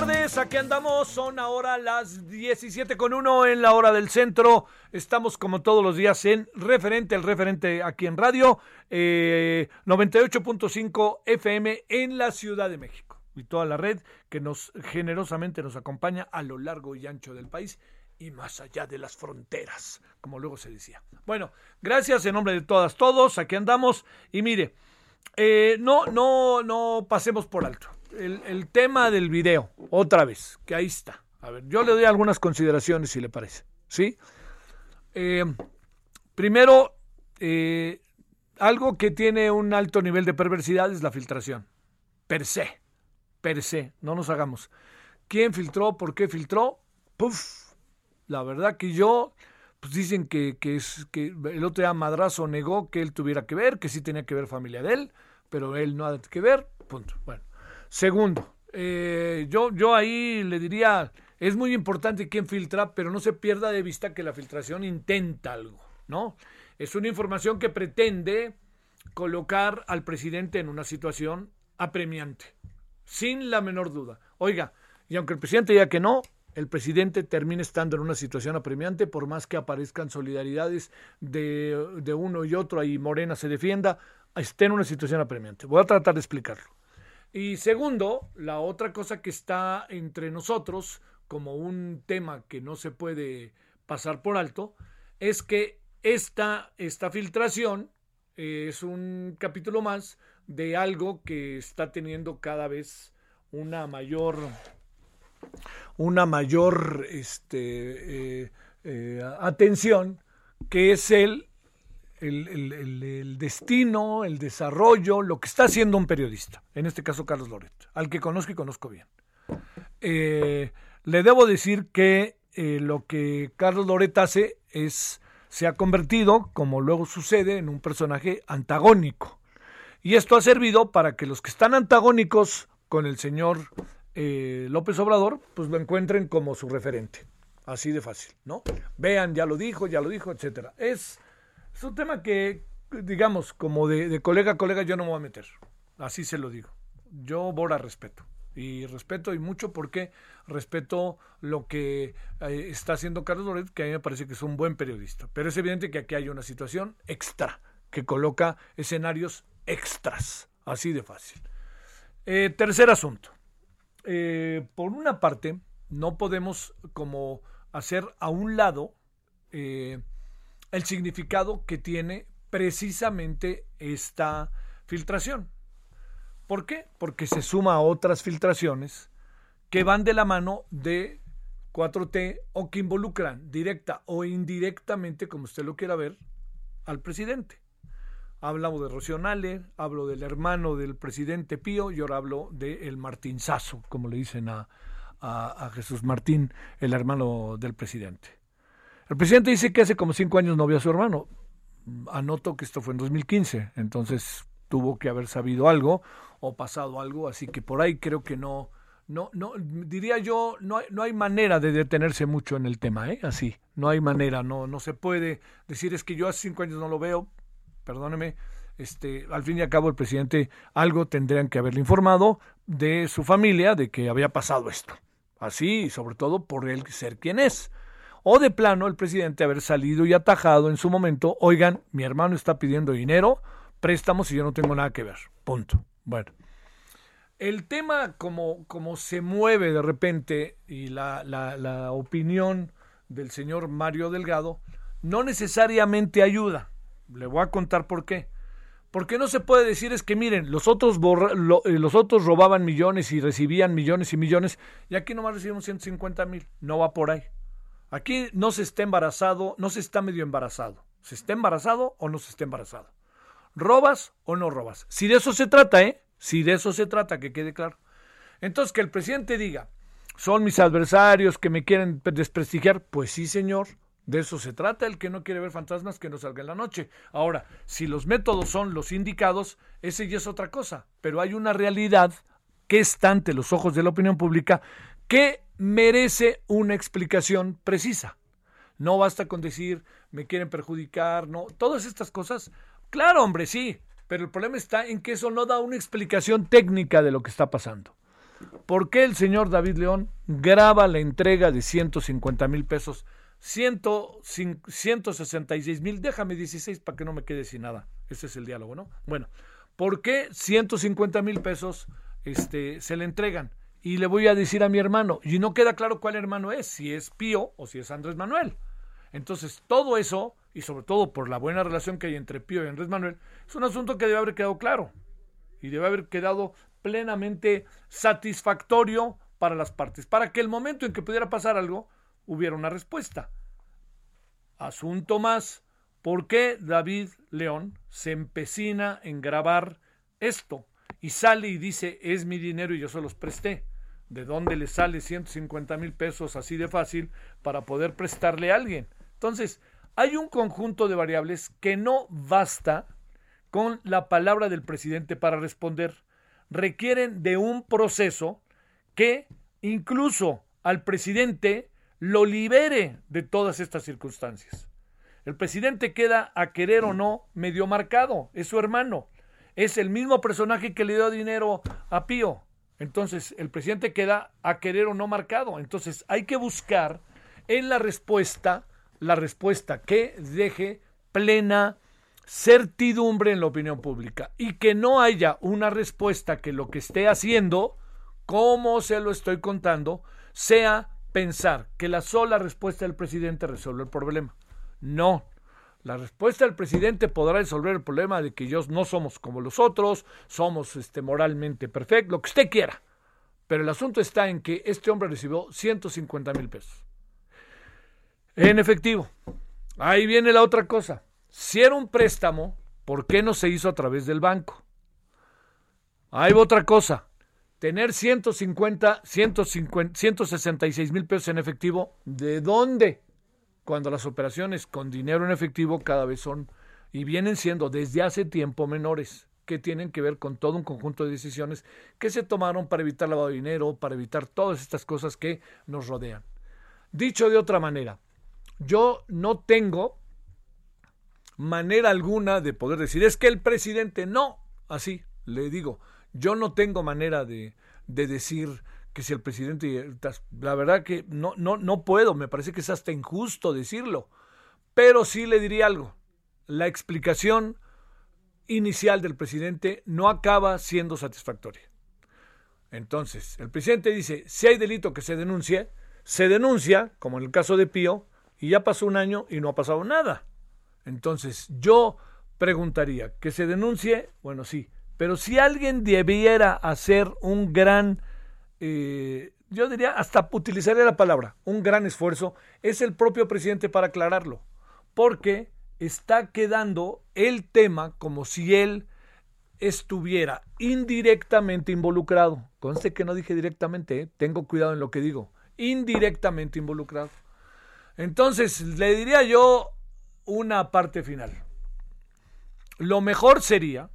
Tardes, aquí andamos, son ahora las 17 con 1 en la hora del centro. Estamos como todos los días en referente, el referente aquí en radio, eh, 98.5 FM en la Ciudad de México. Y toda la red que nos generosamente nos acompaña a lo largo y ancho del país y más allá de las fronteras, como luego se decía. Bueno, gracias en nombre de todas, todos, aquí andamos. Y mire, eh, no, no, no pasemos por alto. El, tema del video, otra vez, que ahí está. A ver, yo le doy algunas consideraciones si le parece. ¿Sí? Eh, primero, eh, algo que tiene un alto nivel de perversidad es la filtración. Per se. Per se. No nos hagamos. ¿Quién filtró? ¿Por qué filtró? Puf. La verdad que yo, pues dicen que, que es que el otro día Madrazo negó que él tuviera que ver, que sí tenía que ver familia de él, pero él no ha que ver. Punto. Bueno. Segundo, eh, yo, yo ahí le diría, es muy importante quién filtra, pero no se pierda de vista que la filtración intenta algo, ¿no? Es una información que pretende colocar al presidente en una situación apremiante, sin la menor duda. Oiga, y aunque el presidente diga que no, el presidente termina estando en una situación apremiante, por más que aparezcan solidaridades de, de uno y otro y Morena se defienda, esté en una situación apremiante. Voy a tratar de explicarlo. Y segundo, la otra cosa que está entre nosotros como un tema que no se puede pasar por alto es que esta, esta filtración eh, es un capítulo más de algo que está teniendo cada vez una mayor una mayor este, eh, eh, atención que es el el, destino, el desarrollo, lo que está haciendo un periodista, en este caso Carlos Loret, al que conozco y conozco bien. Eh, le debo decir que eh, lo que Carlos Loret hace es, se ha convertido, como luego sucede, en un personaje antagónico. Y esto ha servido para que los que están antagónicos con el señor eh, López Obrador, pues lo encuentren como su referente. Así de fácil, ¿no? Vean, ya lo dijo, ya lo dijo, etcétera. Es es un tema que, digamos, como de, colega a colega yo no me voy a meter. Así se lo digo. Yo Bora respeto. Y respeto y mucho porque respeto lo que eh, está haciendo Carlos Loret, que a mí me parece que es un buen periodista. Pero es evidente que aquí hay una situación extra, que coloca escenarios extras. Así de fácil. Eh, tercer asunto. Eh, por una parte, no podemos como hacer a un lado el significado que tiene precisamente esta filtración. ¿Por qué? Porque se suma a otras filtraciones que van de la mano de 4T o que involucran directa o indirectamente, como usted lo quiera ver, al presidente. Hablamos de Rocío hablo del hermano del presidente Pío y ahora hablo del el Martinzazo, como le dicen a, a, Jesús Martín, el hermano del presidente. El presidente dice que hace como cinco años no vio a su hermano. Anoto que esto fue en 2015, entonces tuvo que haber sabido algo o pasado algo, así que por ahí creo que no, no, no, diría yo, no hay, no hay manera de detenerse mucho en el tema, ¿eh? Así, no hay manera, no, no se puede decir es que yo hace cinco años no lo veo, perdóneme, este, al fin y al cabo el presidente algo tendrían que haberle informado de su familia de que había pasado esto. Así, y sobre todo por él ser quien es. O de plano el presidente haber salido y atajado en su momento, oigan, mi hermano está pidiendo dinero, préstamos y yo no tengo nada que ver. Punto. Bueno. El tema como, como se mueve de repente y la, la, la opinión del señor Mario Delgado no necesariamente ayuda. Le voy a contar por qué. Porque no se puede decir es que miren, los otros, eh, los otros robaban millones y recibían millones y millones y aquí nomás recibimos 150 mil. No va por ahí. Aquí no se está embarazado, no se está medio embarazado. ¿Se está embarazado o no se está embarazado? ¿Robas o no robas? Si de eso se trata, ¿eh? Si de eso se trata, que quede claro. Entonces, que el presidente diga, son mis adversarios que me quieren desprestigiar, pues sí, señor, de eso se trata, el que no quiere ver fantasmas que no salga en la noche. Ahora, si los métodos son los indicados, ese ya es otra cosa, pero hay una realidad que está ante los ojos de la opinión pública que merece una explicación precisa. No basta con decir me quieren perjudicar, no, todas estas cosas, claro, hombre, sí, pero el problema está en que eso no da una explicación técnica de lo que está pasando. ¿Por qué el señor David León graba la entrega de 150 mil pesos 166 mil, déjame 16 para que no me quede sin nada. Ese es el diálogo, ¿no? Bueno, ¿por qué 150 mil pesos este, se le entregan? Y le voy a decir a mi hermano, y no queda claro cuál hermano es, si es Pío o si es Andrés Manuel. Entonces, todo eso, y sobre todo por la buena relación que hay entre Pío y Andrés Manuel, es un asunto que debe haber quedado claro y debe haber quedado plenamente satisfactorio para las partes, para que el momento en que pudiera pasar algo, hubiera una respuesta. Asunto más, ¿por qué David León se empecina en grabar esto y sale y dice, es mi dinero y yo se los presté? ¿De dónde le sale 150 mil pesos así de fácil para poder prestarle a alguien? Entonces, hay un conjunto de variables que no basta con la palabra del presidente para responder. Requieren de un proceso que incluso al presidente lo libere de todas estas circunstancias. El presidente queda a querer o no medio marcado, es su hermano, es el mismo personaje que le dio dinero a Pío. Entonces, el presidente queda a querer o no marcado. Entonces, hay que buscar en la respuesta, la respuesta que deje plena certidumbre en la opinión pública y que no haya una respuesta que lo que esté haciendo, como se lo estoy contando, sea pensar que la sola respuesta del presidente resuelve el problema. No. La respuesta del presidente podrá resolver el problema de que ellos no somos como los otros, somos este, moralmente perfectos, lo que usted quiera. Pero el asunto está en que este hombre recibió 150 mil pesos. En efectivo. Ahí viene la otra cosa. Si era un préstamo, ¿por qué no se hizo a través del banco? Ahí va otra cosa tener 150, 150, 166 mil pesos en efectivo, ¿de dónde? Cuando las operaciones con dinero en efectivo cada vez son y vienen siendo desde hace tiempo menores, que tienen que ver con todo un conjunto de decisiones que se tomaron para evitar lavado de dinero, para evitar todas estas cosas que nos rodean. Dicho de otra manera, yo no tengo manera alguna de poder decir, es que el presidente no, así le digo, yo no tengo manera de, decir que si el presidente, la verdad que no, no, no puedo, me parece que es hasta injusto decirlo, pero sí le diría algo. La explicación inicial del presidente no acaba siendo satisfactoria. Entonces, el presidente dice, si hay delito que se denuncie, se denuncia, como en el caso de Pío, y ya pasó un año y no ha pasado nada. Entonces, yo preguntaría, ¿que se denuncie? Bueno, sí, pero si alguien debiera hacer un gran, eh, yo diría, hasta utilizaría la palabra, un gran esfuerzo, es el propio presidente para aclararlo, porque está quedando el tema como si él estuviera indirectamente involucrado. Conste que no dije directamente, ¿eh? tengo cuidado en lo que digo, indirectamente involucrado. Entonces, le diría yo una parte final. Lo mejor sería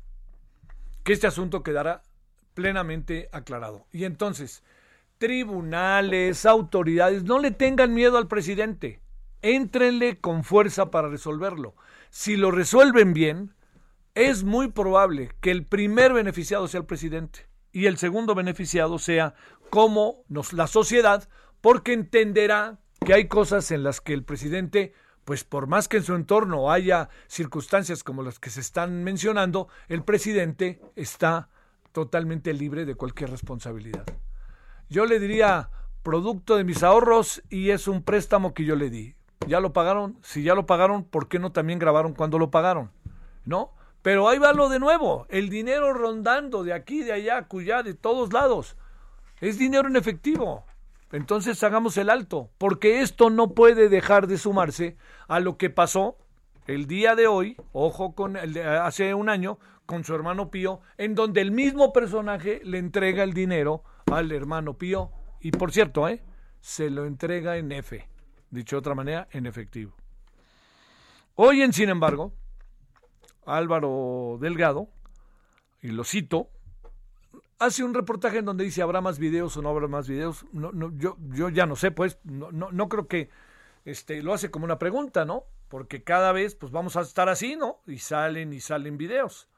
que este asunto quedara plenamente aclarado. Y entonces, tribunales, autoridades, no le tengan miedo al presidente. Éntrenle con fuerza para resolverlo. Si lo resuelven bien, es muy probable que el primer beneficiado sea el presidente y el segundo beneficiado sea como nos, la sociedad, porque entenderá que hay cosas en las que el presidente, pues por más que en su entorno haya circunstancias como las que se están mencionando, el presidente está totalmente libre de cualquier responsabilidad. Yo le diría, producto de mis ahorros y es un préstamo que yo le di. ¿Ya lo pagaron? Si ya lo pagaron, ¿por qué no también grabaron cuando lo pagaron? ¿No? Pero ahí va lo de nuevo, el dinero rondando de aquí, de allá, cuya, de todos lados. Es dinero en efectivo. Entonces hagamos el alto, porque esto no puede dejar de sumarse a lo que pasó el día de hoy, ojo con el hace un año, con su hermano Pío, en donde el mismo personaje le entrega el dinero al hermano Pío y por cierto, ¿eh? se lo entrega en F, dicho de otra manera, en efectivo. Hoy, sin embargo, Álvaro Delgado, y lo cito, hace un reportaje en donde dice habrá más videos o no habrá más videos. No, no, yo, yo ya no sé, pues, no, no, no creo que este, lo hace como una pregunta, ¿no? Porque cada vez pues vamos a estar así, ¿no? Y salen y salen videos.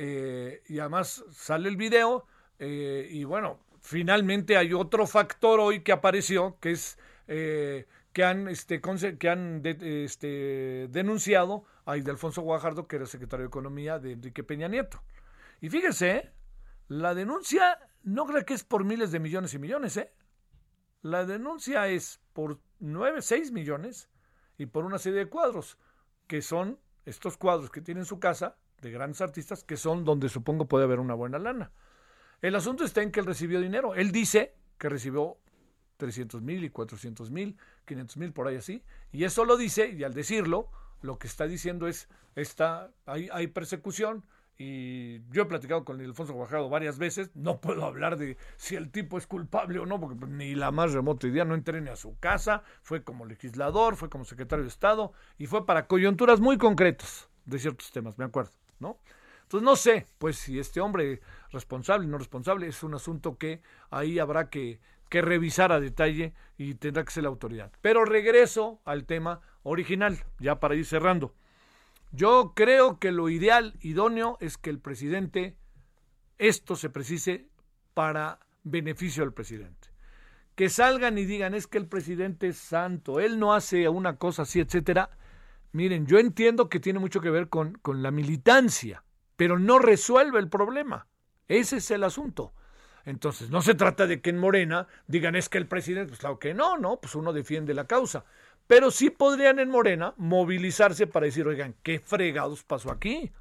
Eh, y además sale el video eh, y bueno, finalmente hay otro factor hoy que apareció, que es eh, que han, este, que han este, denunciado a Alfonso Guajardo, que era secretario de Economía de Enrique Peña Nieto. Y fíjese, la denuncia no creo que es por miles de millones y millones, ¿eh? La denuncia es por 9, 6 millones y por una serie de cuadros, que son estos cuadros que tiene en su casa de grandes artistas, que son donde supongo puede haber una buena lana. El asunto está en que él recibió dinero. Él dice que recibió 300 mil y 400 mil, 500 mil por ahí así, y eso lo dice, y al decirlo, lo que está diciendo es, está, hay, persecución, y yo he platicado con Alfonso Guajardo varias veces, no puedo hablar de si el tipo es culpable o no, porque ni la más remota idea, no entré ni a su casa, fue como legislador, fue como secretario de Estado, y fue para coyunturas muy concretas de ciertos temas, me acuerdo, ¿no? Entonces no sé, pues si este hombre responsable o no responsable es un asunto que ahí habrá que, que revisar a detalle y tendrá que ser la autoridad. Pero regreso al tema original, ya para ir cerrando. Yo creo que lo ideal, idóneo, es que el presidente, esto se precise para beneficio del presidente. Que salgan y digan, es que el presidente es santo, él no hace una cosa así, etcétera. Miren, yo entiendo que tiene mucho que ver con, con la militancia, pero no resuelve el problema. Ese es el asunto. Entonces, no se trata de que en Morena digan es que el presidente, pues claro que no, no, pues uno defiende la causa. Pero sí podrían en Morena movilizarse para decir, oigan, ¿qué fregados pasó aquí?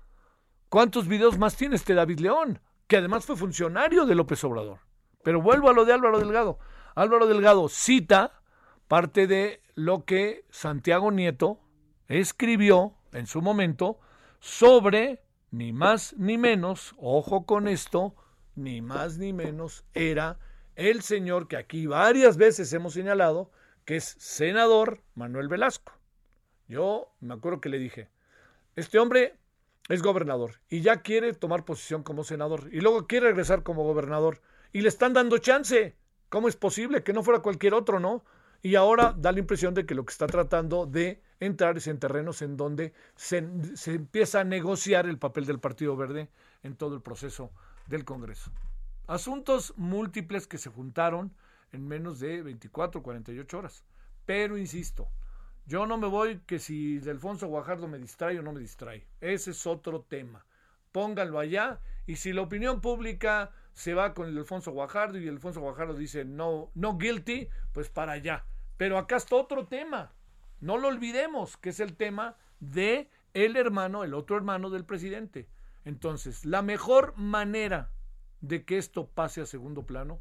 ¿Cuántos videos más tiene este David León? Que además fue funcionario de López Obrador. Pero vuelvo a lo de Álvaro Delgado. Álvaro Delgado cita parte de lo que Santiago Nieto escribió en su momento sobre, ni más ni menos, ojo con esto, ni más ni menos, era el señor que aquí varias veces hemos señalado, que es senador Manuel Velasco. Yo me acuerdo que le dije, este hombre es gobernador y ya quiere tomar posición como senador y luego quiere regresar como gobernador y le están dando chance. ¿Cómo es posible que no fuera cualquier otro, no? Y ahora da la impresión de que lo que está tratando de entrar en terrenos en donde se, se empieza a negociar el papel del Partido Verde en todo el proceso del Congreso. Asuntos múltiples que se juntaron en menos de 24, 48 horas. Pero insisto, yo no me voy que si Alfonso Guajardo me distrae o no me distrae. Ese es otro tema. Pónganlo allá y si la opinión pública se va con el Alfonso Guajardo y el Alfonso Guajardo dice no, no guilty, pues para allá. Pero acá está otro tema. No lo olvidemos, que es el tema de el hermano, el otro hermano del presidente. Entonces, la mejor manera de que esto pase a segundo plano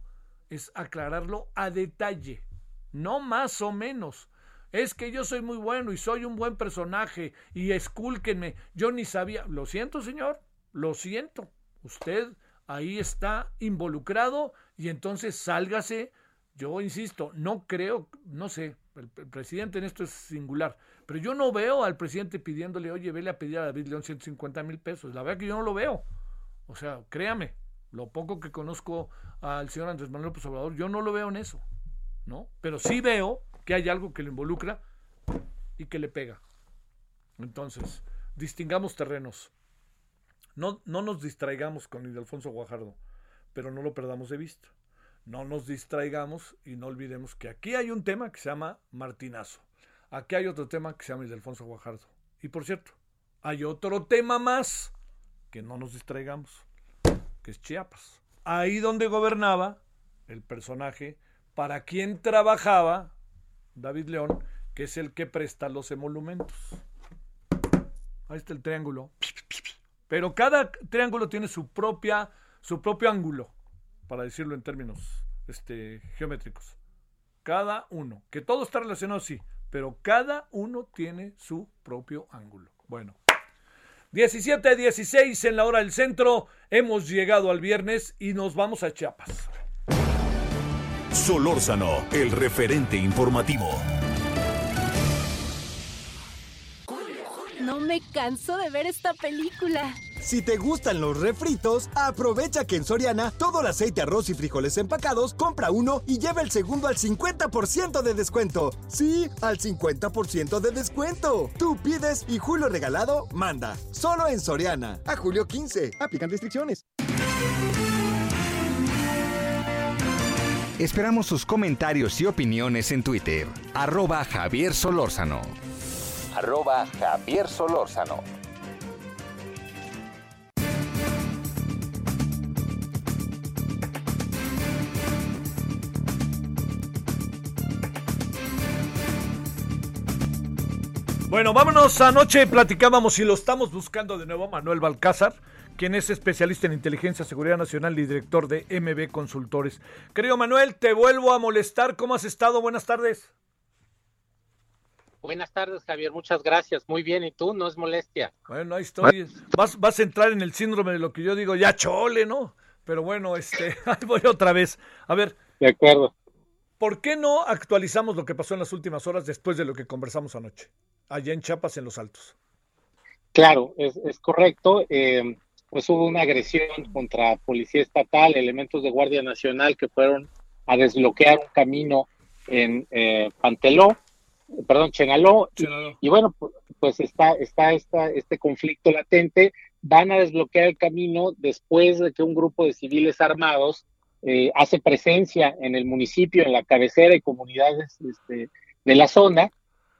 es aclararlo a detalle, no más o menos. Es que yo soy muy bueno y soy un buen personaje y escúlquenme. Yo ni sabía. Lo siento, señor. Lo siento. Usted ahí está involucrado y entonces sálgase. Yo insisto, no creo, no sé, el, presidente en esto es singular, pero yo no veo al presidente pidiéndole, oye, vele a pedir a David León 150 mil pesos. La verdad que yo no lo veo. O sea, créame, lo poco que conozco al señor Andrés Manuel López Obrador, yo no lo veo en eso, ¿no? Pero sí veo que hay algo que lo involucra y que le pega. Entonces, distingamos terrenos. No, no nos distraigamos con Ildefonso Guajardo, pero no lo perdamos de vista. No nos distraigamos y no olvidemos que aquí hay un tema que se llama Martinazo. Aquí hay otro tema que se llama Ildefonso Guajardo. Y por cierto, hay otro tema más que no nos distraigamos, que es Chiapas. Ahí donde gobernaba el personaje para quien trabajaba David León, que es el que presta los emolumentos. Ahí está el triángulo. Pero cada triángulo tiene su propia, su propio ángulo, para decirlo en términos este, geométricos. Cada uno. Que todo está relacionado, sí, pero cada uno tiene su propio ángulo. Bueno. 17 16 en la hora del centro. Hemos llegado al viernes y nos vamos a Chiapas. Solórzano, el referente informativo. Me canso de ver esta película. Si te gustan los refritos, aprovecha que en Soriana todo el aceite, arroz y frijoles empacados, compra uno y lleva el segundo al 50% de descuento. Sí, al 50% de descuento. Tú pides y Julio Regalado manda. Solo en Soriana. A julio 15. Aplican restricciones. Esperamos sus comentarios y opiniones en Twitter. Arroba Javier Solórzano. Arroba Javier Solórzano. Bueno, vámonos. Anoche platicábamos y lo estamos buscando de nuevo, Manuel Balcázar, quien es especialista en inteligencia, seguridad nacional y director de MB Consultores. Querido Manuel, te vuelvo a molestar. ¿Cómo has estado? Buenas tardes. Buenas tardes, Javier. Muchas gracias. Muy bien. ¿Y tú? No es molestia. Bueno, ahí estoy. Vas, vas a entrar en el síndrome de lo que yo digo, ya chole, ¿no? Pero bueno, este, ahí voy otra vez. A ver. De acuerdo. ¿Por qué no actualizamos lo que pasó en las últimas horas después de lo que conversamos anoche? allá en Chiapas, en Los Altos. Claro, es, es correcto. Eh, pues hubo una agresión contra policía estatal, elementos de Guardia Nacional que fueron a desbloquear un camino en eh, Panteló, perdón, Chenaló, Chenaló. Y, y, bueno, pues está, está esta, este conflicto latente. Van a desbloquear el camino después de que un grupo de civiles armados eh, hace presencia en el municipio, en la cabecera y comunidades este, de la zona,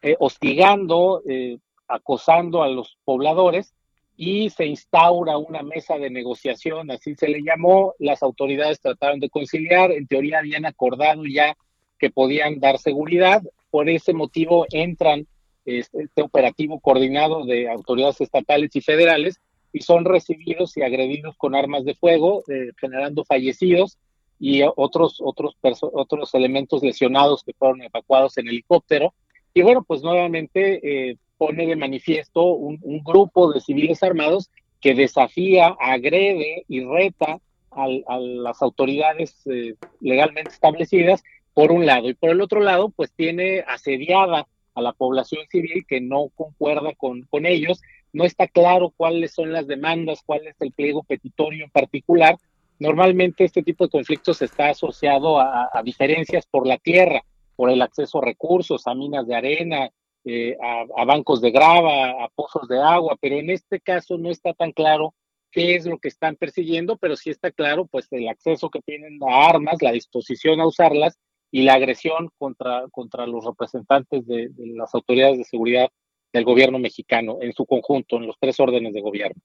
eh, hostigando, eh, acosando a los pobladores y se instaura una mesa de negociación, así se le llamó, las autoridades trataron de conciliar, en teoría habían acordado ya que podían dar seguridad, por ese motivo entran este, este operativo coordinado de autoridades estatales y federales y son recibidos y agredidos con armas de fuego, eh, generando fallecidos y otros, otros, otros elementos lesionados que fueron evacuados en helicóptero. Y bueno, pues nuevamente eh, pone de manifiesto un, un, grupo de civiles armados que desafía, agrede y reta al, a las autoridades eh, legalmente establecidas, por un lado. Y por el otro lado, pues tiene asediada a la población civil que no concuerda con, con ellos. No está claro cuáles son las demandas, cuál es el pliego petitorio en particular. Normalmente este tipo de conflictos está asociado a, diferencias por la tierra por el acceso a recursos, a minas de arena, eh, a, a, bancos de grava, a pozos de agua, pero en este caso no está tan claro qué es lo que están persiguiendo, pero sí está claro pues el acceso que tienen a armas, la disposición a usarlas y la agresión contra, contra los representantes de, las autoridades de seguridad del gobierno mexicano en su conjunto, en los tres órdenes de gobierno.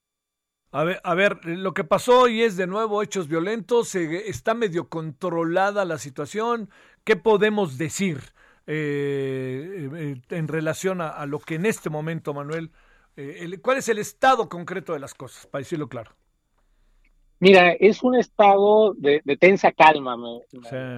A ver, a ver, lo que pasó hoy es de nuevo hechos violentos, está medio controlada la situación. ¿Qué podemos decir eh, en relación a, a, lo que en este momento, Manuel, eh, ¿cuál es el estado concreto de las cosas, para decirlo claro? Mira, es un estado de, tensa calma, me,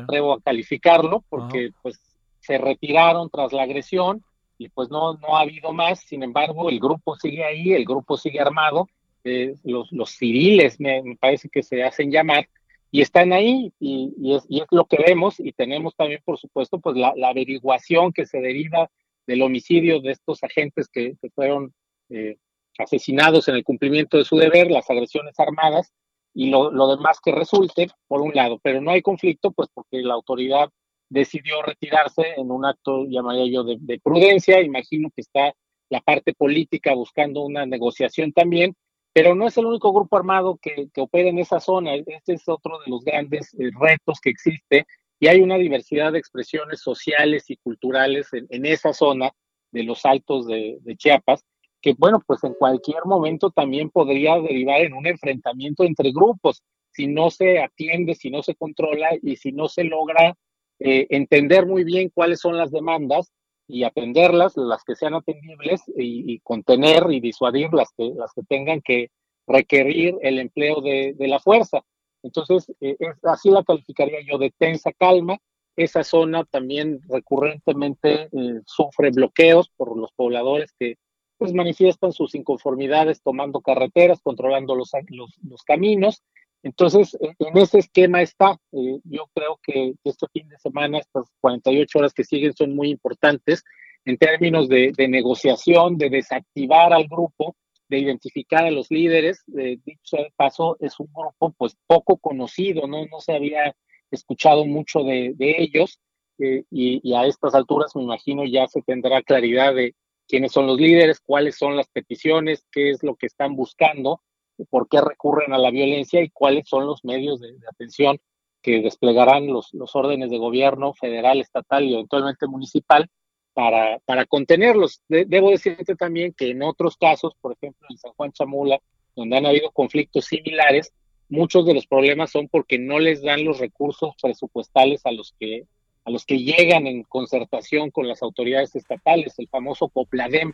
atrevo a calificarlo, porque pues se retiraron tras la agresión y pues no, no ha habido más, sin embargo el grupo sigue ahí, el grupo sigue armado, eh, los, los civiles me, parece que se hacen llamar y están ahí y, es, y, es, lo que vemos y tenemos también por supuesto pues la, averiguación que se deriva del homicidio de estos agentes que, fueron eh, asesinados en el cumplimiento de su deber, las agresiones armadas y lo, demás que resulte, por un lado, pero no hay conflicto, pues porque la autoridad decidió retirarse en un acto, llamaría yo, de, prudencia, imagino que está la parte política buscando una negociación también, pero no es el único grupo armado que, que opera en esa zona, este es otro de los grandes eh, retos que existe, y hay una diversidad de expresiones sociales y culturales en, esa zona de los altos de Chiapas, que bueno, pues en cualquier momento también podría derivar en un enfrentamiento entre grupos, si no se atiende, si no se controla y si no se logra eh, entender muy bien cuáles son las demandas y atenderlas, las que sean atendibles y, contener y disuadir las que, las que tengan que requerir el empleo de, la fuerza. Entonces, eh, así la calificaría yo de tensa calma. Esa zona también recurrentemente eh, sufre bloqueos por los pobladores que pues manifiestan sus inconformidades tomando carreteras, controlando los, los, caminos. Entonces, e, en ese esquema está. Eh, yo creo que este fin de semana, estas 48 horas que siguen son muy importantes en términos de, negociación, de desactivar al grupo, de identificar a los líderes. Eh, dicho de paso, es un grupo pues poco conocido, no, no se había escuchado mucho de, ellos. Eh, y, y, a estas alturas me imagino ya se tendrá claridad de, quiénes son los líderes, cuáles son las peticiones, qué es lo que están buscando, por qué recurren a la violencia y cuáles son los medios de, atención que desplegarán los, órdenes de gobierno federal, estatal y eventualmente municipal para, para contenerlos. debo decirte también que en otros casos, por ejemplo en San Juan Chamula, donde han habido conflictos similares, muchos de los problemas son porque no les dan los recursos presupuestales a los que a los que llegan en concertación con las autoridades estatales, el famoso COPLADEM,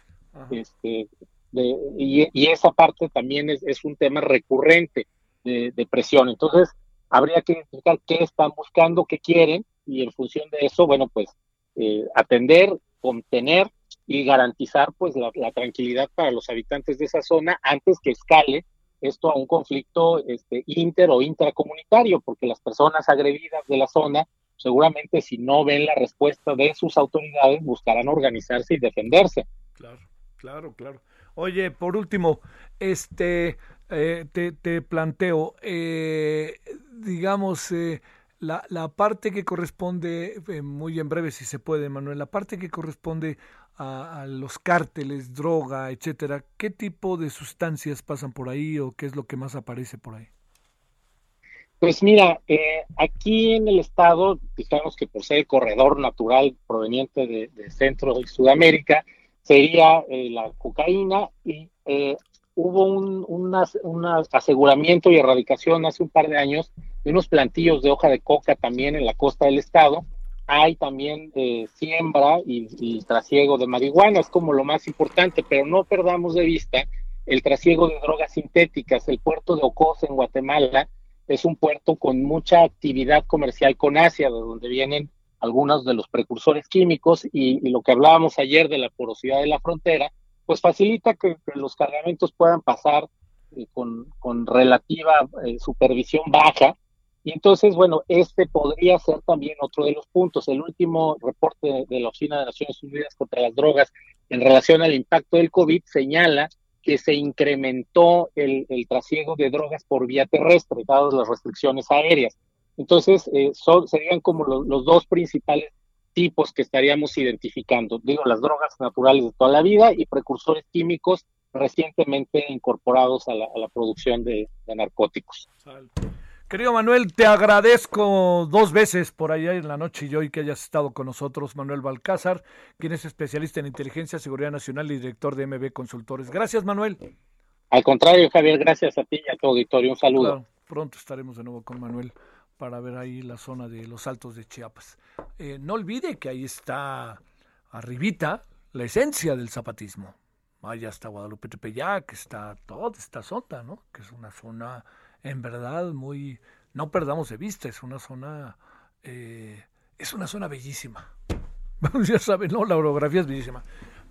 este, y, esa parte también es, un tema recurrente de, presión. Entonces, habría que identificar qué están buscando, qué quieren, y en función de eso, bueno, pues eh, atender, contener y garantizar pues la, tranquilidad para los habitantes de esa zona antes que escale esto a un conflicto este, inter o intracomunitario, porque las personas agredidas de la zona seguramente si no ven la respuesta de sus autoridades, buscarán organizarse y defenderse. Claro, claro, claro. Oye, por último, este, eh, te, te, planteo, eh, digamos, eh, la, la, parte que corresponde, muy en breve si se puede, Manuel, la parte que corresponde a, a, los cárteles, droga, etcétera, ¿qué tipo de sustancias pasan por ahí o qué es lo que más aparece por ahí? Pues mira, eh, aquí en el estado, digamos que por ser el corredor natural proveniente de, Centro y Sudamérica, sería eh, la cocaína y eh, hubo un, un aseguramiento y erradicación hace un par de años de unos plantillos de hoja de coca también en la costa del estado. Hay también siembra y, y trasiego de marihuana, es como lo más importante, pero no perdamos de vista el trasiego de drogas sintéticas. El puerto de Ocos en Guatemala es un puerto con mucha actividad comercial con Asia, de donde vienen algunos de los precursores químicos y, lo que hablábamos ayer de la porosidad de la frontera, pues facilita que, los cargamentos puedan pasar eh, con, relativa eh, supervisión baja. Y entonces, bueno, este podría ser también otro de los puntos. El último reporte de la Oficina de Naciones Unidas contra las Drogas en relación al impacto del COVID señala que se incrementó el, trasiego de drogas por vía terrestre, dadas las restricciones aéreas. Entonces, eh, son, serían como los dos principales tipos que estaríamos identificando. Digo, las drogas naturales de toda la vida y precursores químicos recientemente incorporados a la, producción de, de narcóticos. Querido Manuel, te agradezco dos veces por allá en la noche y hoy que hayas estado con nosotros, Manuel Balcázar, quien es especialista en inteligencia, seguridad nacional y director de MB Consultores. Gracias, Manuel. Al contrario, Javier, gracias a ti y a tu auditorio. Un saludo. pronto estaremos de nuevo con Manuel para ver ahí la zona de los altos de Chiapas. Eh, no olvide que ahí está arribita la esencia del zapatismo. Vaya hasta Guadalupe Tepeyac, está toda esta zona, ¿no? Que es una zona, en verdad, muy... No perdamos de vista, es una zona... Eh, es una zona bellísima. ya saben, ¿no? La orografía es bellísima.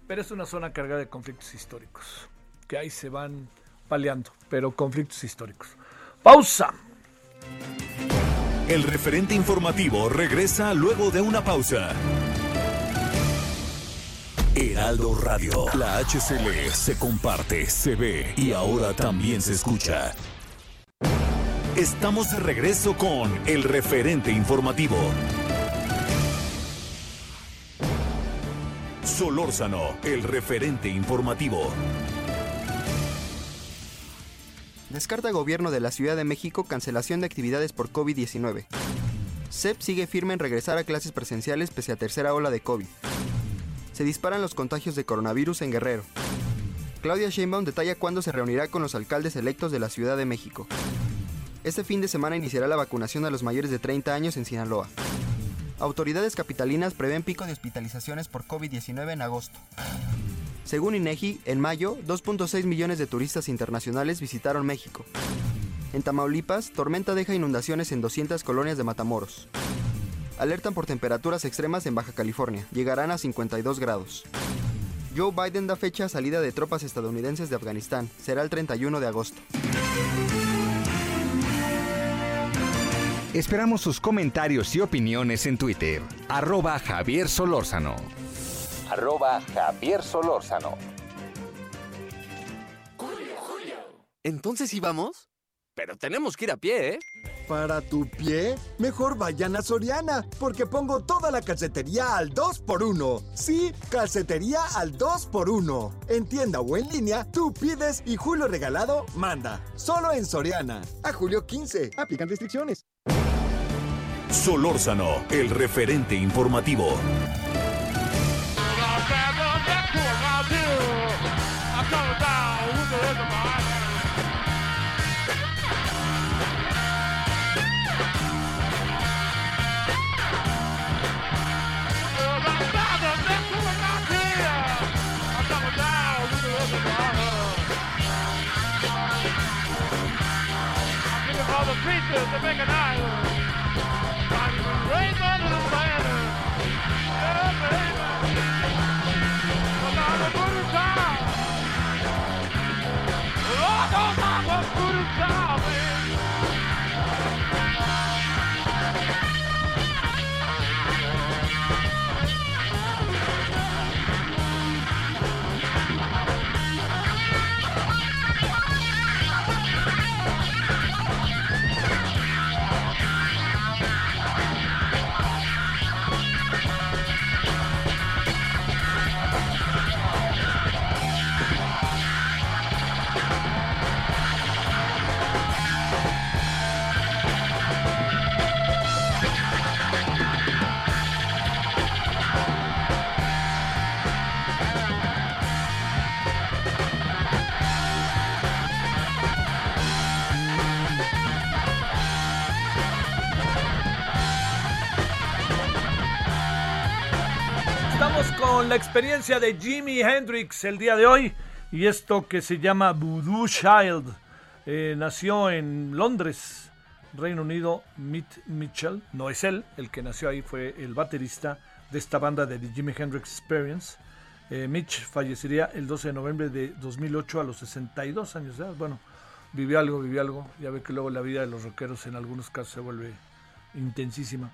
Pero es una zona cargada de conflictos históricos, que ahí se van paliando, pero conflictos históricos. Pausa. El referente informativo regresa luego de una pausa. Heraldo Radio. La HCL se comparte, se ve y ahora también se escucha. Estamos de regreso con el referente informativo. Solórzano, el referente informativo. Descarta gobierno de la Ciudad de México cancelación de actividades por COVID-19. CEP sigue firme en regresar a clases presenciales pese a tercera ola de COVID. Se disparan los contagios de coronavirus en Guerrero. Claudia Sheinbaum detalla cuándo se reunirá con los alcaldes electos de la Ciudad de México. Este fin de semana iniciará la vacunación a los mayores de 30 años en Sinaloa. Autoridades capitalinas prevén pico de hospitalizaciones por COVID-19 en agosto. Según INEGI, en mayo, 2.6 millones de turistas internacionales visitaron México. En Tamaulipas, tormenta deja inundaciones en 200 colonias de Matamoros. Alertan por temperaturas extremas en Baja California, llegarán a 52 grados. Joe Biden da fecha a salida de tropas estadounidenses de Afganistán, será el 31 de agosto. Esperamos sus comentarios y opiniones en Twitter, arroba Javier Solórzano arroba Javier Solórzano. Entonces íbamos, pero tenemos que ir a pie, ¿eh? Para tu pie, mejor vayan a Soriana, porque pongo toda la calcetería al 2x1. Sí, calcetería al 2x1. En tienda o en línea, tú pides y Julio Regalado manda. Solo en Soriana. A julio 15. Aplican restricciones. Solórzano, el referente informativo. Creatures to make an island. La experiencia de Jimi Hendrix el día de hoy y esto que se llama Voodoo Child. Eh, nació en Londres, Reino Unido, Mitch Mitchell. No es él, el que nació ahí fue el baterista de esta banda de The Jimi Hendrix Experience. Eh, Mitch fallecería el 12 de noviembre de 2008 a los 62 años de edad. Bueno, vivió algo, vivió algo. Ya ve que luego la vida de los rockeros en algunos casos se vuelve intensísima.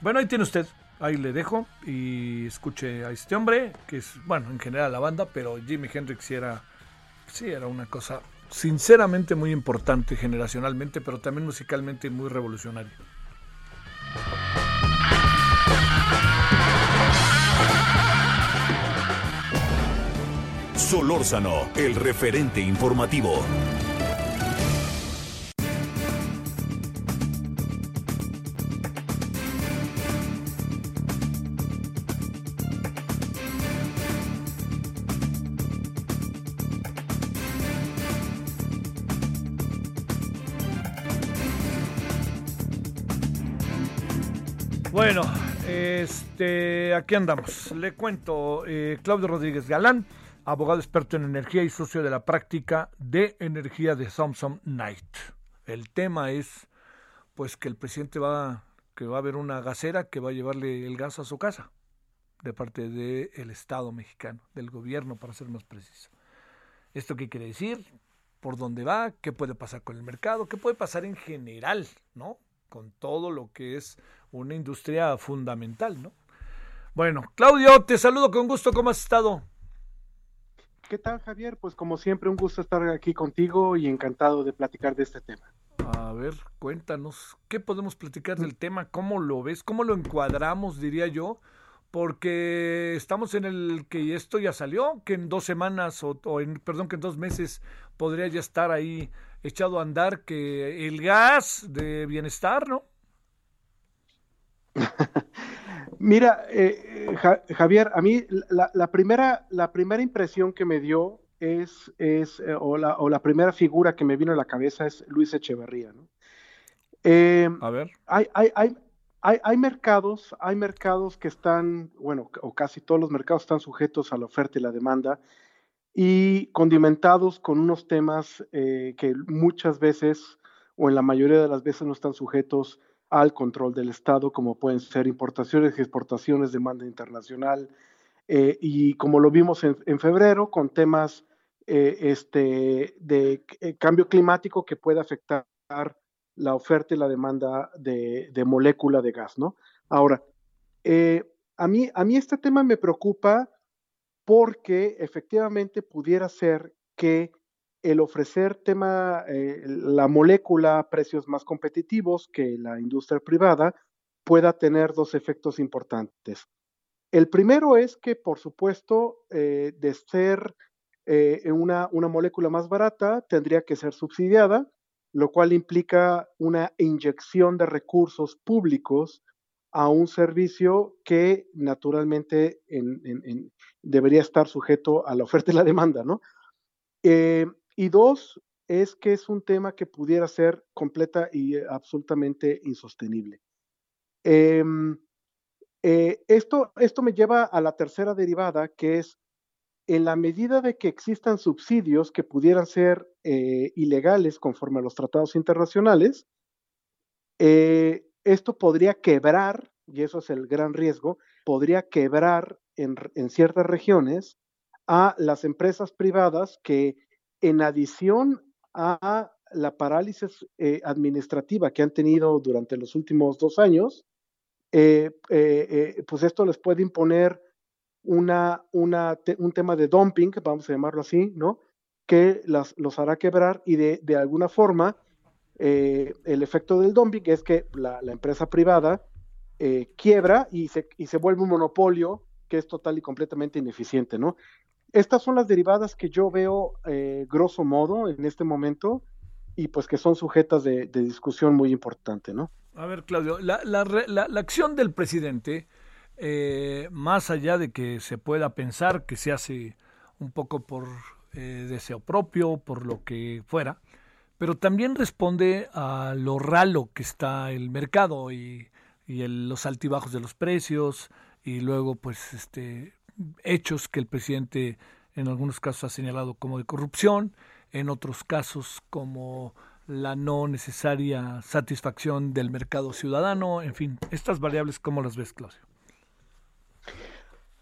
Bueno, ahí tiene usted. Ahí le dejo y escuche a este hombre, que es, bueno, en general la banda, pero Jimi Hendrix era, sí era una cosa sinceramente muy importante generacionalmente, pero también musicalmente muy revolucionario. Solórzano, el referente informativo. Este, aquí andamos. Le cuento, eh, Claudio Rodríguez Galán abogado experto en energía y socio de la práctica de energía de Samsung Night. El tema es pues que el presidente va que va a haber una gasera que va a llevarle el gas a su casa de parte del Estado mexicano, del gobierno para ser más preciso. ¿Esto qué quiere decir? ¿Por dónde va? ¿Qué puede pasar con el mercado? ¿Qué puede pasar en general, no? Con todo lo que es una industria fundamental, ¿no? Bueno, Claudio, te saludo con gusto, ¿cómo has estado? ¿Qué tal, Javier? Pues como siempre, un gusto estar aquí contigo y encantado de platicar de este tema. A ver, cuéntanos, ¿qué podemos platicar del tema? ¿Cómo lo ves? ¿Cómo lo encuadramos, diría yo? Porque estamos en el que esto ya salió, que en dos semanas o, o en, perdón, que en dos meses podría ya estar ahí echado a andar que el gas de bienestar, ¿no? Mira, eh, Ja- Javier, a mí la, la primera, la primera impresión que me dio es, es eh, o, la, o la primera figura que me vino a la cabeza es Luis Echeverría, ¿no? Eh, A ver. hay, hay, hay, hay, hay mercados, hay mercados que están, bueno, o casi todos los mercados están sujetos a la oferta y la demanda y condimentados con unos temas eh, que muchas veces o en la mayoría de las veces no están sujetos al control del Estado, como pueden ser importaciones y exportaciones, demanda internacional, eh, y como lo vimos en, febrero, con temas eh, este, de eh, cambio climático que puede afectar la oferta y la demanda de, de molécula de gas, ¿no? Ahora, a, mí, a mí este tema me preocupa porque efectivamente pudiera ser que el ofrecer tema, eh, la molécula a precios más competitivos que la industria privada pueda tener dos efectos importantes. El primero es que, por supuesto, eh, de ser eh, una, una molécula más barata, tendría que ser subsidiada, lo cual implica una inyección de recursos públicos a un servicio que naturalmente en- en- en- debería estar sujeto a la oferta y la demanda, ¿no? Y dos, es que es un tema que pudiera ser completa y eh, absolutamente insostenible. Em, eh, esto, esto me lleva a la tercera derivada, que es en la medida de que existan subsidios que pudieran ser eh, ilegales conforme a los tratados internacionales, esto podría quebrar, y eso es el gran riesgo, podría quebrar en, en ciertas regiones a las empresas privadas que en adición a la parálisis eh, administrativa que han tenido durante los últimos dos años, eh, eh, pues esto les puede imponer una, un tema de dumping, vamos a llamarlo así, ¿no? Que las, los hará quebrar y de, de alguna forma el efecto del dumping es que la, la empresa privada quiebra y se, y se vuelve un monopolio que es total y completamente ineficiente, ¿no? Estas son las derivadas que yo veo eh, grosso modo en este momento y pues que son sujetas de, discusión muy importante, ¿no? A ver, Claudio, la, la, acción del presidente, eh, más allá de que se pueda pensar que se hace un poco por eh, deseo propio, por lo que fuera, pero también responde a lo ralo que está el mercado y, los altibajos de los precios y luego pues este hechos que el presidente en algunos casos ha señalado como de corrupción, en otros casos como la no necesaria satisfacción del mercado ciudadano, en fin, estas variables, ¿cómo las ves, Claudio?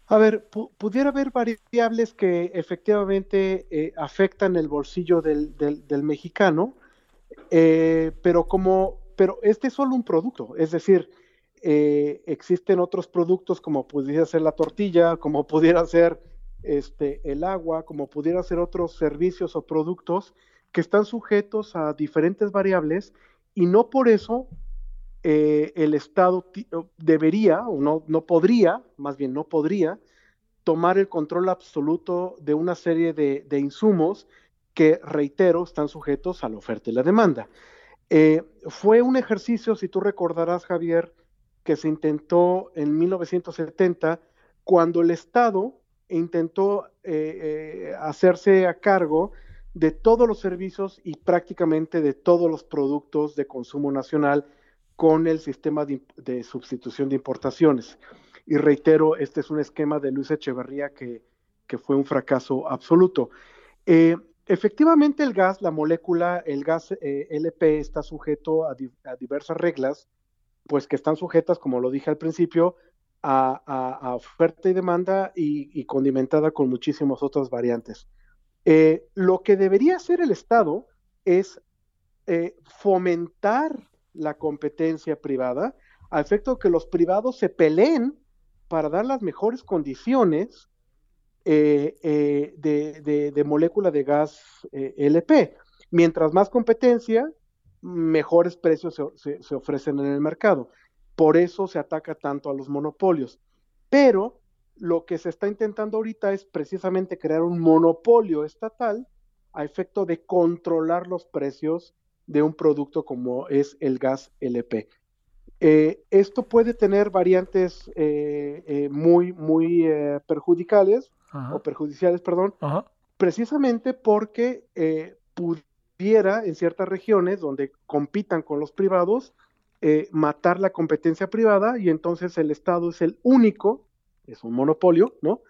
A ver, pu- pudiera haber variables que efectivamente eh, afectan el bolsillo del, del- del mexicano, eh, pero como, pero este es solo un producto, es decir, eh, existen otros productos como pudiera ser la tortilla, como pudiera ser este, el agua, como pudiera ser otros servicios o productos que están sujetos a diferentes variables y no por eso eh, el Estado debería, o no, no podría, más bien no podría, tomar el control absoluto de una serie de, de insumos que, reitero, están sujetos a la oferta y la demanda. Eh, fue un ejercicio, si tú recordarás, Javier, que se intentó en 1970, cuando el Estado intentó eh, eh, hacerse a cargo de todos los servicios y prácticamente de todos los productos de consumo nacional con el sistema de, sustitución de importaciones. Y reitero, este es un esquema de Luis Echeverría que, que fue un fracaso absoluto. Eh, efectivamente, el gas, la molécula, el gas LP está sujeto a, diversas reglas, pues que están sujetas, como lo dije al principio, a, oferta y demanda y, condimentada con muchísimas otras variantes. Eh, lo que debería hacer el Estado es fomentar la competencia privada, a efecto que los privados se peleen para dar las mejores condiciones eh, eh, de, molécula de gas eh, LP. Mientras más competencia, mejores precios se, ofrecen en el mercado. Por eso se ataca tanto a los monopolios. Pero lo que se está intentando ahorita es precisamente crear un monopolio estatal a efecto de controlar los precios de un producto como es el gas LP. esto puede tener variantes muy, muy perjudiciales o perjudiciales, perdón, precisamente porque eh, pudiera en ciertas regiones donde compitan con los privados eh, matar la competencia privada y entonces el Estado es el único, es un monopolio, ¿no?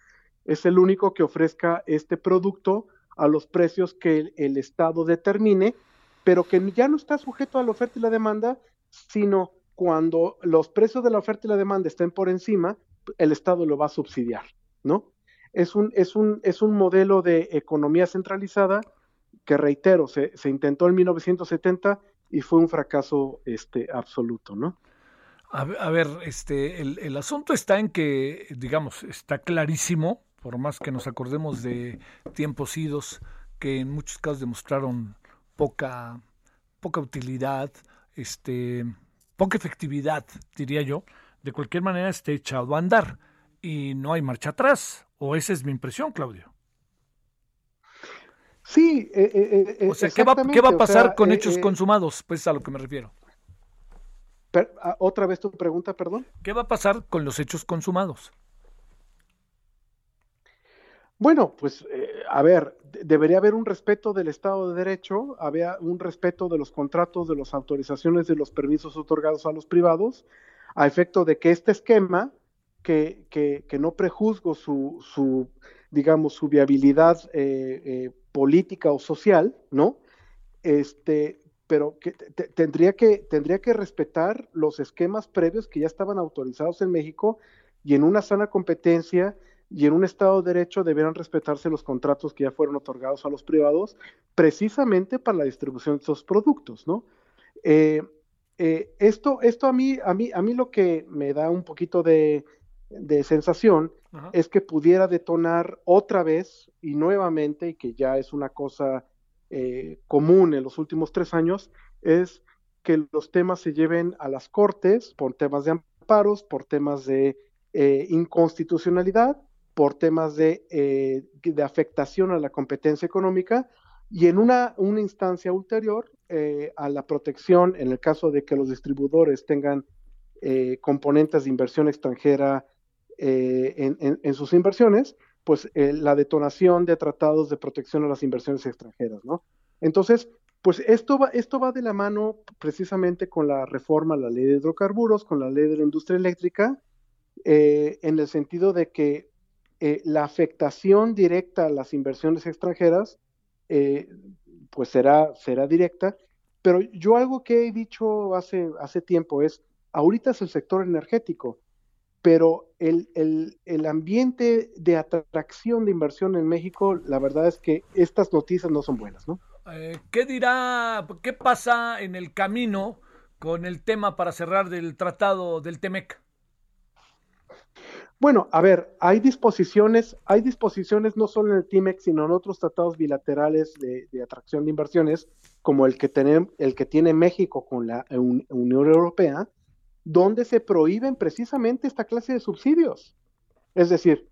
Es el único que ofrezca este producto a los precios que el, Estado determine, pero que ya no está sujeto a la oferta y la demanda, sino cuando los precios de la oferta y la demanda estén por encima, el Estado lo va a subsidiar, ¿no? es un, es un, es un modelo de economía centralizada que, reitero, se, intentó en 1970 y fue un fracaso este, absoluto, ¿no? A ver, este, el, asunto está en que, digamos, está clarísimo, por más que nos acordemos de tiempos idos, que en muchos casos demostraron poca, poca utilidad, este, poca efectividad, diría yo, de cualquier manera esté echado a andar y no hay marcha atrás. ¿O esa es mi impresión, Claudio? Sí. Eh, eh, eh, o sea, ¿qué va, a pasar con hechos consumados? Pues a lo que me refiero. Ah, otra vez tu pregunta, perdón. ¿Qué va a pasar con los hechos consumados? Bueno, pues a ver, debería haber un respeto del Estado de Derecho, había un respeto de los contratos, de las autorizaciones, de los permisos otorgados a los privados, a efecto de que este esquema que, no prejuzgo su, su, digamos, su viabilidad eh, eh, política o social, ¿no? Este, pero que tendría que tendría que respetar los esquemas previos que ya estaban autorizados en México y en una sana competencia y en un Estado de Derecho debieran respetarse los contratos que ya fueron otorgados a los privados precisamente para la distribución de esos productos, ¿no? Eh, esto, esto a mí, a mí, a mí lo que me da un poquito de, de sensación es que pudiera detonar otra vez y nuevamente, y que ya es una cosa eh, común en los últimos tres años, es que los temas se lleven a las cortes por temas de amparos, por temas de eh, inconstitucionalidad, por temas de, eh, de, afectación a la competencia económica y en una, una instancia ulterior a la protección en el caso de que los distribuidores tengan componentes de inversión extranjera eh, en, sus inversiones, pues eh, la detonación de tratados de protección a las inversiones extranjeras, ¿no? Entonces, pues esto va, esto va de la mano precisamente con la reforma a la ley de hidrocarburos, con la ley de la industria eléctrica, eh, en el sentido de que la afectación directa a las inversiones extranjeras, pues será, será directa, pero yo algo que he dicho hace, hace tiempo es, ahorita es el sector energético, pero el, el, ambiente de atracción de inversión en México, la verdad es que estas noticias no son buenas, ¿no? Eh, ¿Qué dirá, qué pasa en el camino con el tema para cerrar del tratado del TEMEC? Bueno, a ver, hay disposiciones, hay disposiciones no solo en el TIMEC, sino en otros tratados bilaterales de, atracción de inversiones, como el que, tiene, el que tiene México con la Unión Europea, donde se prohíben precisamente esta clase de subsidios. Es decir,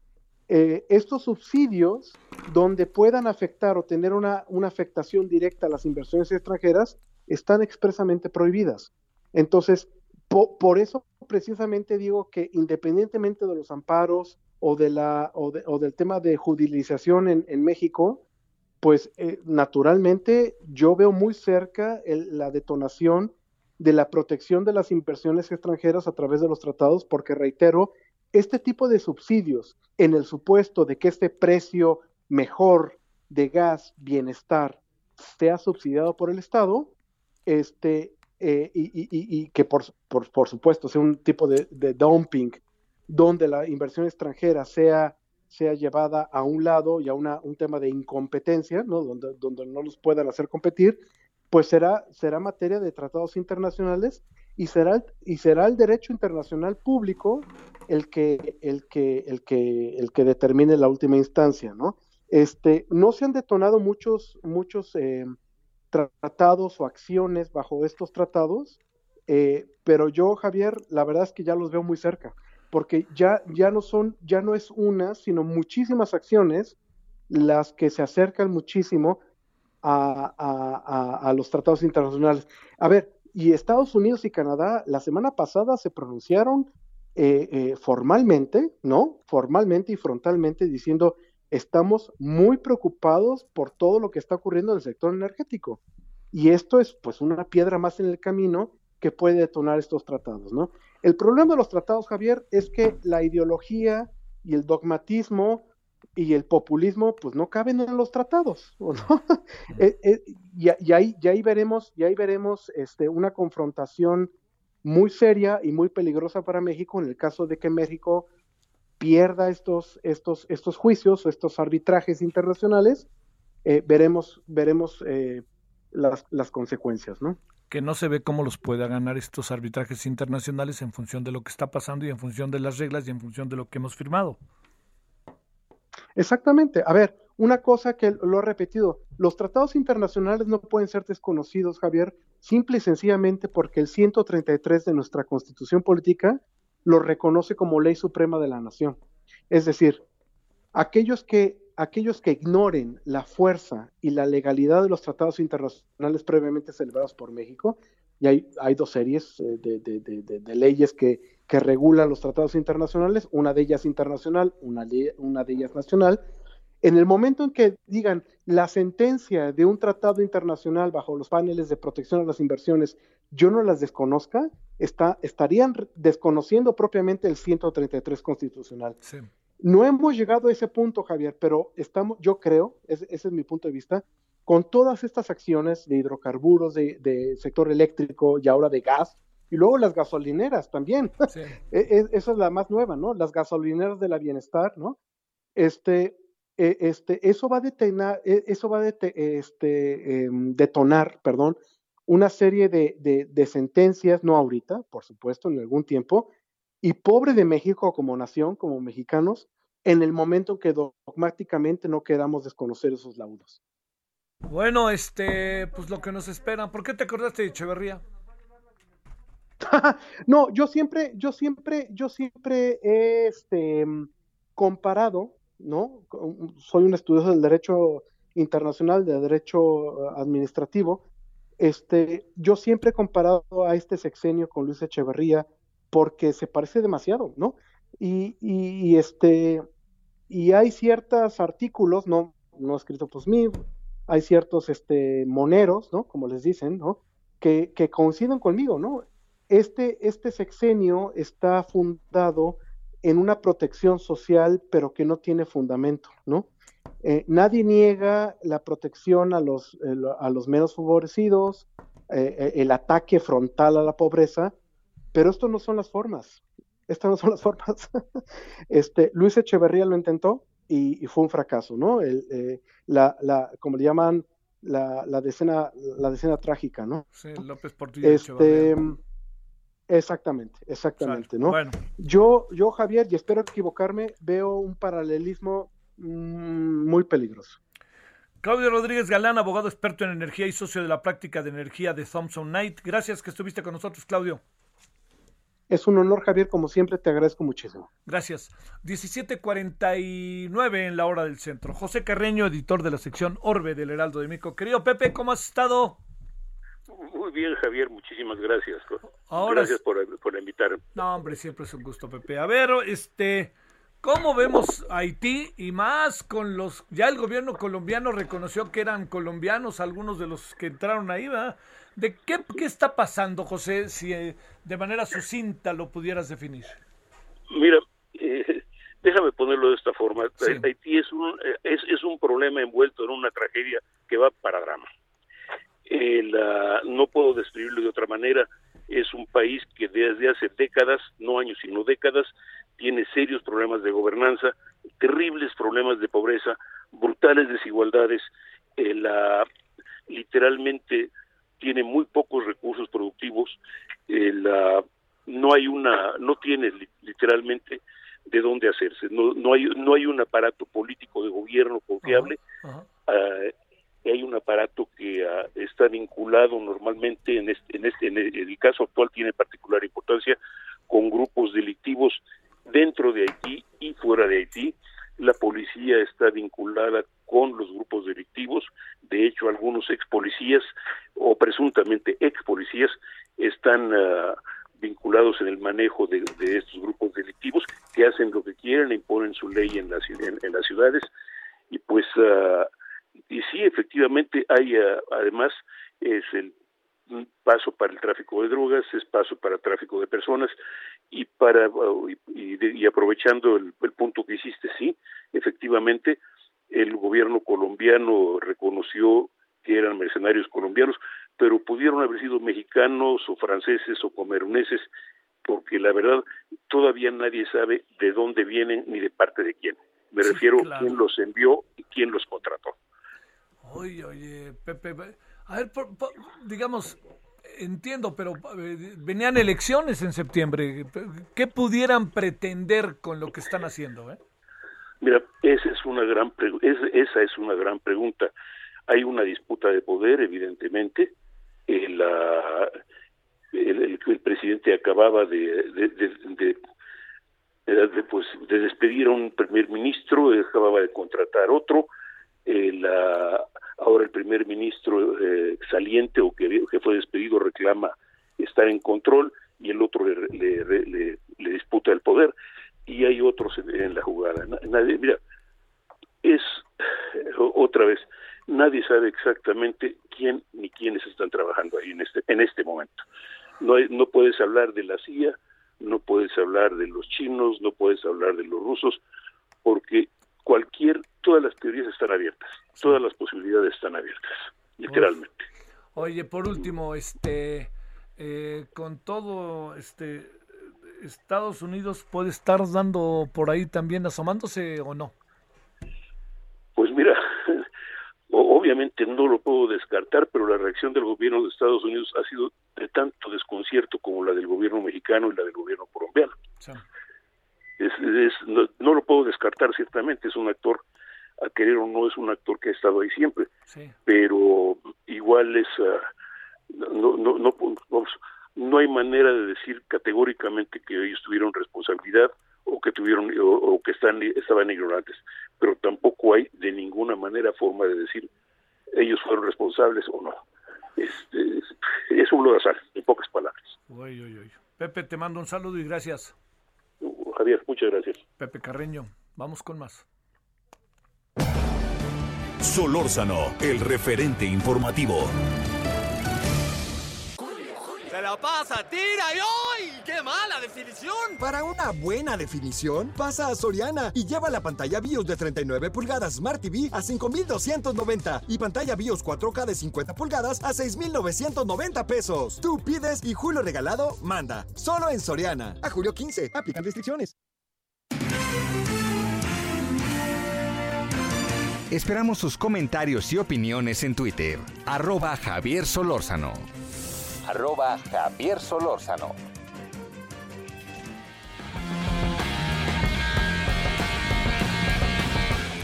eh, estos subsidios donde puedan afectar o tener una, afectación directa a las inversiones extranjeras están expresamente prohibidas. Entonces, por eso precisamente digo que independientemente de los amparos o, de la, o, del tema de judicialización en, México, pues eh, naturalmente yo veo muy cerca la detonación de la protección de las inversiones extranjeras a través de los tratados, porque reitero, este tipo de subsidios, en el supuesto de que este precio mejor de gas, bienestar, sea subsidiado por el Estado, este, eh, y, que por, por, por supuesto sea un tipo de, de dumping, donde la inversión extranjera sea, sea llevada a un lado y a una, un tema de incompetencia, ¿no? donde, donde no los puedan hacer competir, pues será, será materia de tratados internacionales y será, y será el derecho internacional público el que, el que, el que, el que determine la última instancia, ¿no? Este, no se han detonado muchos, muchos eh, tratados o acciones bajo estos tratados, eh, pero yo, Javier, la verdad es que ya los veo muy cerca, porque ya, ya no son, ya no es una, sino muchísimas acciones las que se acercan muchísimo a, los tratados internacionales. A ver, y Estados Unidos y Canadá la semana pasada se pronunciaron eh, eh, formalmente, ¿no? Formalmente y frontalmente diciendo, estamos muy preocupados por todo lo que está ocurriendo en el sector energético. Y esto es pues una piedra más en el camino que puede detonar estos tratados, ¿no? El problema de los tratados, Javier, es que la ideología y el dogmatismo y el populismo pues no caben en los tratados, ¿o ¿no? Eh, eh, y, y ahí, y ahí veremos, y ahí veremos este, una confrontación muy seria y muy peligrosa para México en el caso de que México pierda estos, estos, estos juicios estos arbitrajes internacionales, eh, veremos, veremos eh, las, las consecuencias, ¿no? Que no se ve cómo los pueda ganar estos arbitrajes internacionales en función de lo que está pasando y en función de las reglas y en función de lo que hemos firmado. Exactamente. A ver, una cosa que lo he repetido, los tratados internacionales no pueden ser desconocidos, Javier, simple y sencillamente porque el 133 de nuestra Constitución Política lo reconoce como ley suprema de la nación. Es decir, aquellos que aquellos que ignoren la fuerza y la legalidad de los tratados internacionales previamente celebrados por México, y hay, hay dos series eh, de, de- de- de- leyes que, que regulan los tratados internacionales, una de ellas internacional, una, una de ellas nacional. En el momento en que digan la sentencia de un tratado internacional bajo los paneles de protección a las inversiones, yo no las desconozca, está, estarían desconociendo propiamente el 133 constitucional. No hemos llegado a ese punto, Javier, pero estamos, yo creo, ese, ese es mi punto de vista, con todas estas acciones de hidrocarburos, de, de sector eléctrico y ahora de gas, y luego las gasolineras también. E- e- esa es la más nueva, ¿no? Las gasolineras de la bienestar, ¿no? Este, eh, este, eso va a detener, eso va a dete- este, em, detonar, perdón, una serie de, de- de sentencias, no ahorita, por supuesto, en algún tiempo, y pobre de México como nación, como mexicanos, en el momento en que dogmáticamente no queramos desconocer esos laudos. Bueno, este, pues lo que nos espera. ¿Por qué te acordaste de Echeverría? No, yo siempre, yo siempre, yo siempre he este, comparado, ¿no? Soy un estudioso del derecho internacional, de derecho eh, administrativo. Este, yo siempre he comparado a este sexenio con Luis Echeverría porque se parece demasiado, ¿no? Y, y, y, este, y hay ciertos artículos, no, no escrito por mí, hay ciertos este, moneros, ¿no? Como les dicen, ¿no? Que, coinciden conmigo, ¿no? Este, este sexenio está fundado en una protección social, pero que no tiene fundamento, ¿no? Eh, nadie niega la protección a los, menos favorecidos, eh, eh, el ataque frontal a la pobreza, pero esto no son las formas. Estas no son las formas. este, Luis Echeverría lo intentó y, y fue un fracaso, ¿no? El, eh, la, la, como le llaman, la, la decena, la decena trágica, ¿no? Sí, López Portillo Este, exactamente, exactamente, ¿no? Bueno. Yo, yo, Javier, y espero equivocarme, veo un paralelismo mm, muy peligroso. Claudio Rodríguez Galán, abogado experto en energía y socio de la práctica de energía de Thompson Knight. Gracias que estuviste con nosotros, Claudio. Es un honor, Javier, como siempre, te agradezco muchísimo. Gracias. 17:49 en la hora del centro. José Carreño, editor de la sección Orbe del Heraldo de Mico. Querido Pepe, ¿cómo has estado? Muy bien, Javier, muchísimas gracias. Ahora gracias por, por invitarme. No, hombre, siempre es un gusto, Pepe. A ver, este, ¿cómo vemos Haití y más con los, ya el gobierno colombiano reconoció que eran colombianos algunos de los que entraron ahí, ¿verdad? ¿De qué, qué está pasando, José, si eh, de manera sucinta lo pudieras definir? Mira, eh, déjame ponerlo de esta forma. Haití es un, es, es un problema envuelto en una tragedia que va para drama. El, no puedo describirlo de otra manera. Es un país que desde hace décadas, no años, sino décadas, tiene serios problemas de gobernanza, terribles problemas de pobreza, brutales desigualdades. la, literalmente tiene muy pocos recursos productivos. la, no hay una, no tiene literalmente de dónde hacerse. No, no hay no hay un aparato político de gobierno confiable. Ah, hay un aparato que ah, está vinculado normalmente en este, en este en el, caso actual tiene particular importancia con grupos delictivos dentro de Haití y fuera de Haití. La policía está vinculada con los grupos delictivos. De hecho, algunos ex policías o presuntamente ex policías están uh, vinculados en el manejo de, estos grupos delictivos que hacen lo que quieren, imponen su ley en las, ciudades y pues uh, y sí efectivamente hay uh, además es el paso para el tráfico de drogas, es paso para el tráfico de personas y para uh, y, aprovechando el, el, punto que hiciste, sí, efectivamente el gobierno colombiano reconoció que eran mercenarios colombianos, pero pudieron haber sido mexicanos o franceses o comeruneses, porque la verdad todavía nadie sabe de dónde vienen ni de parte de quién. Me refiero a quién los envió y quién los contrató. Oye, oye, Pepe, a ver, digamos, entiendo, pero eh, venían elecciones en septiembre. ¿Qué pudieran pretender con lo que están haciendo? Eh? Mira, esa es una gran esa es una gran pregunta. Hay una disputa de poder, evidentemente. El, el, el, presidente acababa de, pues, de despedir a un primer ministro, acababa de contratar otro. El, ahora el primer ministro eh, saliente o que, fue despedido reclama estar en control y el otro le, le, le disputa el poder y hay otros en, la jugada. Nadie, mira, es otra vez nadie sabe exactamente quién ni quiénes están trabajando ahí en este en este momento. No no puedes hablar de la CIA, no puedes hablar de los chinos, no puedes hablar de los rusos porque cualquier todas las teorías están abiertas, todas las posibilidades están abiertas, literalmente. Oye, por último, este eh, con todo este Estados Unidos puede estar dando por ahí también asomándose o no? Pues mira, obviamente no lo puedo descartar, pero la reacción del gobierno de Estados Unidos ha sido de tanto desconcierto como la del gobierno mexicano y la del gobierno colombiano. Es, no, lo puedo descartar ciertamente, es un actor, a querer o no, es un actor que ha estado ahí siempre, pero igual es, uh, no, no, no, no hay manera de decir categóricamente que ellos tuvieron responsabilidad o que tuvieron o, que están estaban ignorantes, pero tampoco hay de ninguna manera forma de decir ellos fueron responsables o no. Este, es, un lodazal, en pocas palabras. Pepe, te mando un saludo y gracias. Javier, muchas gracias. Pepe Carreño, vamos con más. Solórzano, el referente informativo la pasa, tira y ¡ay! ¡Qué mala definición! Para una buena definición, pasa a Soriana y lleva la pantalla BIOS de 39 pulgadas Smart TV a 5,290 y pantalla BIOS 4K de 50 pulgadas a 6,990 pesos. Tú pides y Julio Regalado manda. Solo en Soriana. A julio 15. Aplican restricciones. Esperamos sus comentarios y opiniones en Twitter. Arroba Javier Solórzano arroba Javier Solórzano.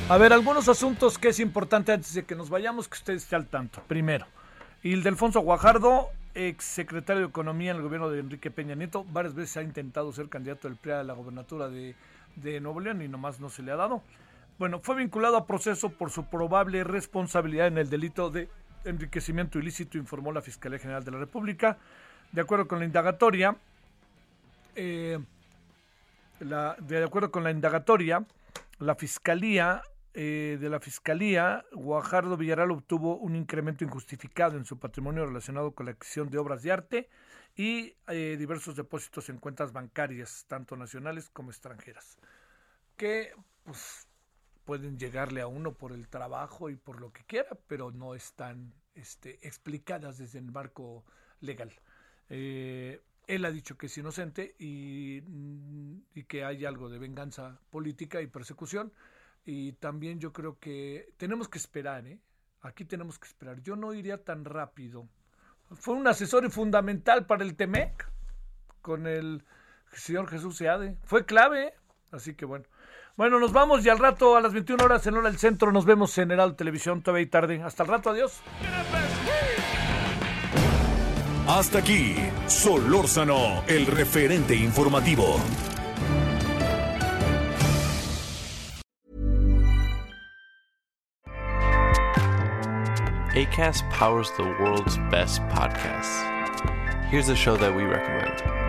A ver, algunos asuntos que es importante antes de que nos vayamos, que usted esté al tanto. Primero, Ildefonso Guajardo, ex secretario de Economía en el gobierno de Enrique Peña Nieto, varias veces ha intentado ser candidato del PRI a la gobernatura de, de Nuevo León y nomás no se le ha dado. Bueno, fue vinculado a proceso por su probable responsabilidad en el delito de enriquecimiento ilícito, informó la Fiscalía General de la República. De acuerdo con la indagatoria, eh, de acuerdo con la indagatoria, la Fiscalía eh, de la Fiscalía, Guajardo Villarreal obtuvo un incremento injustificado en su patrimonio relacionado con la adquisición de obras de arte y eh, diversos depósitos en cuentas bancarias, tanto nacionales como extranjeras. que pues pueden llegarle a uno por el trabajo y por lo que quiera, pero no están este, explicadas desde el marco legal. Eh, él ha dicho que es inocente y, mm, y, que hay algo de venganza política y persecución. Y también yo creo que tenemos que esperar, ¿eh? Aquí tenemos que esperar. Yo no iría tan rápido. Fue un asesor fundamental para el TEMEC con el señor Jesús Seade. Fue clave, ¿eh? así que bueno. Bueno, nos vamos y al rato a las 21 horas en hora del centro nos vemos en Heraldo Televisión todavía y tarde. Hasta el rato, adiós. Hasta aquí, Solórzano, el referente informativo. ACAST powers the world's best podcasts. Here's a show that we recommend.